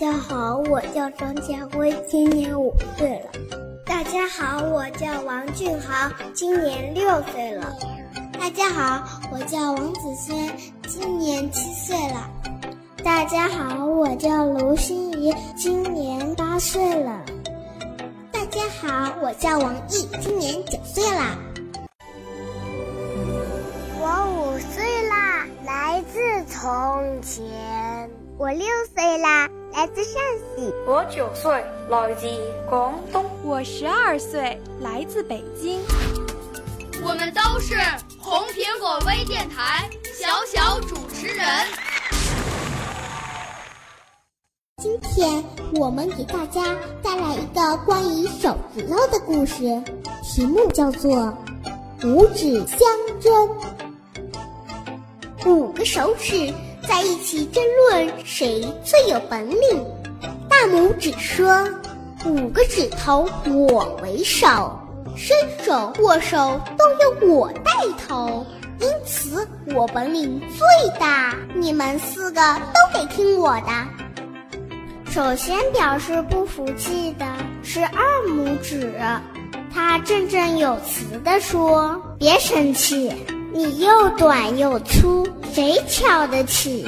大家好，我叫张家辉，今年五岁了。大家好，我叫王俊豪，今年六岁了。大家好，我叫王子轩，今年七岁了。大家好，我叫卢欣怡，今年八岁了。大家好，我叫王毅，今年九岁啦。我五岁啦，来自从前。我六岁啦，来自陕西。我九岁，来自广东。我十二岁，来自北京。我们都是红苹果微电台小小主持人。今天我们给大家带来一个关于手指头的故事，题目叫做《五指相争》。五个手指在一起争论谁最有本领。大拇指说：“五个指头我为首，伸手握手都由我带头，因此我本领最大。你们四个都得听我的。”首先表示不服气的是二拇指，他振振有词地说：“别生气，你又短又粗，谁瞧得起？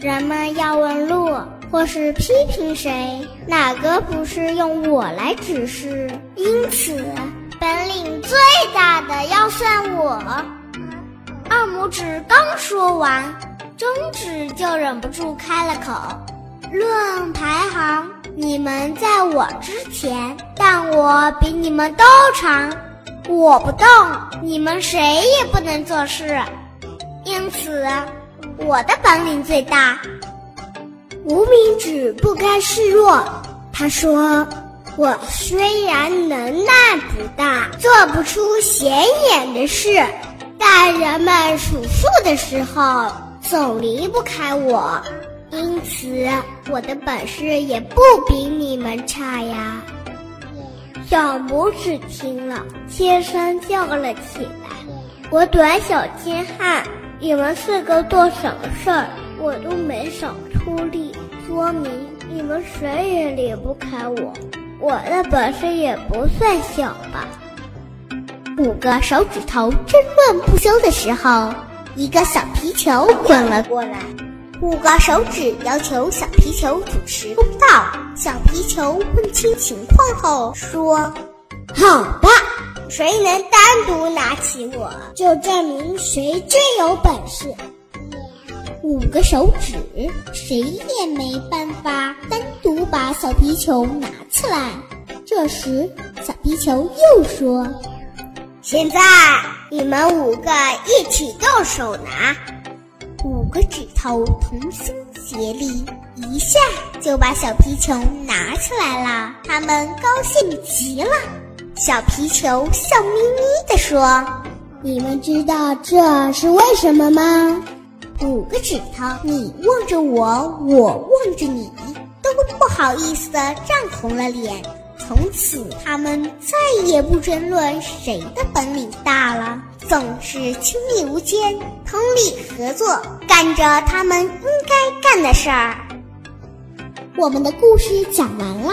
人们要问路或是批评谁，哪个不是用我来指示？因此，本领最大的要算我。”二拇指刚说完，中指就忍不住开了口。论排行，你们在我之前，但我比你们都长。我不动，你们谁也不能做事。因此，我的本领最大。无名指不甘示弱，他说：“我虽然能耐不大，做不出显眼的事，但人们数数的时候，总离不开我。”因此，我的本事也不比你们差呀。小拇指听了，尖声叫了起来。我短小精悍，你们四个做什么事儿，我都没少出力，说明你们谁也离不开我。我的本事也不算小吧。五个手指头争论不休的时候，一个小皮球滚了过来。五个手指要求小皮球主持公道。小皮球问清情况后说：“好吧，谁能单独拿起我，就证明谁最有本事。”五个手指，谁也没办法单独把小皮球拿起来。这时，小皮球又说：“现在你们五个一起动手拿。”五个指头同心协力，一下就把小皮球拿起来了。他们高兴极了。小皮球笑眯眯地说：“你们知道这是为什么吗？”五个指头，你望着我，我望着你，都不好意思地涨红了脸。从此，他们再也不争论谁的本领大了。总是亲密无间，通力合作，干着他们应该干的事儿。我们的故事讲完了，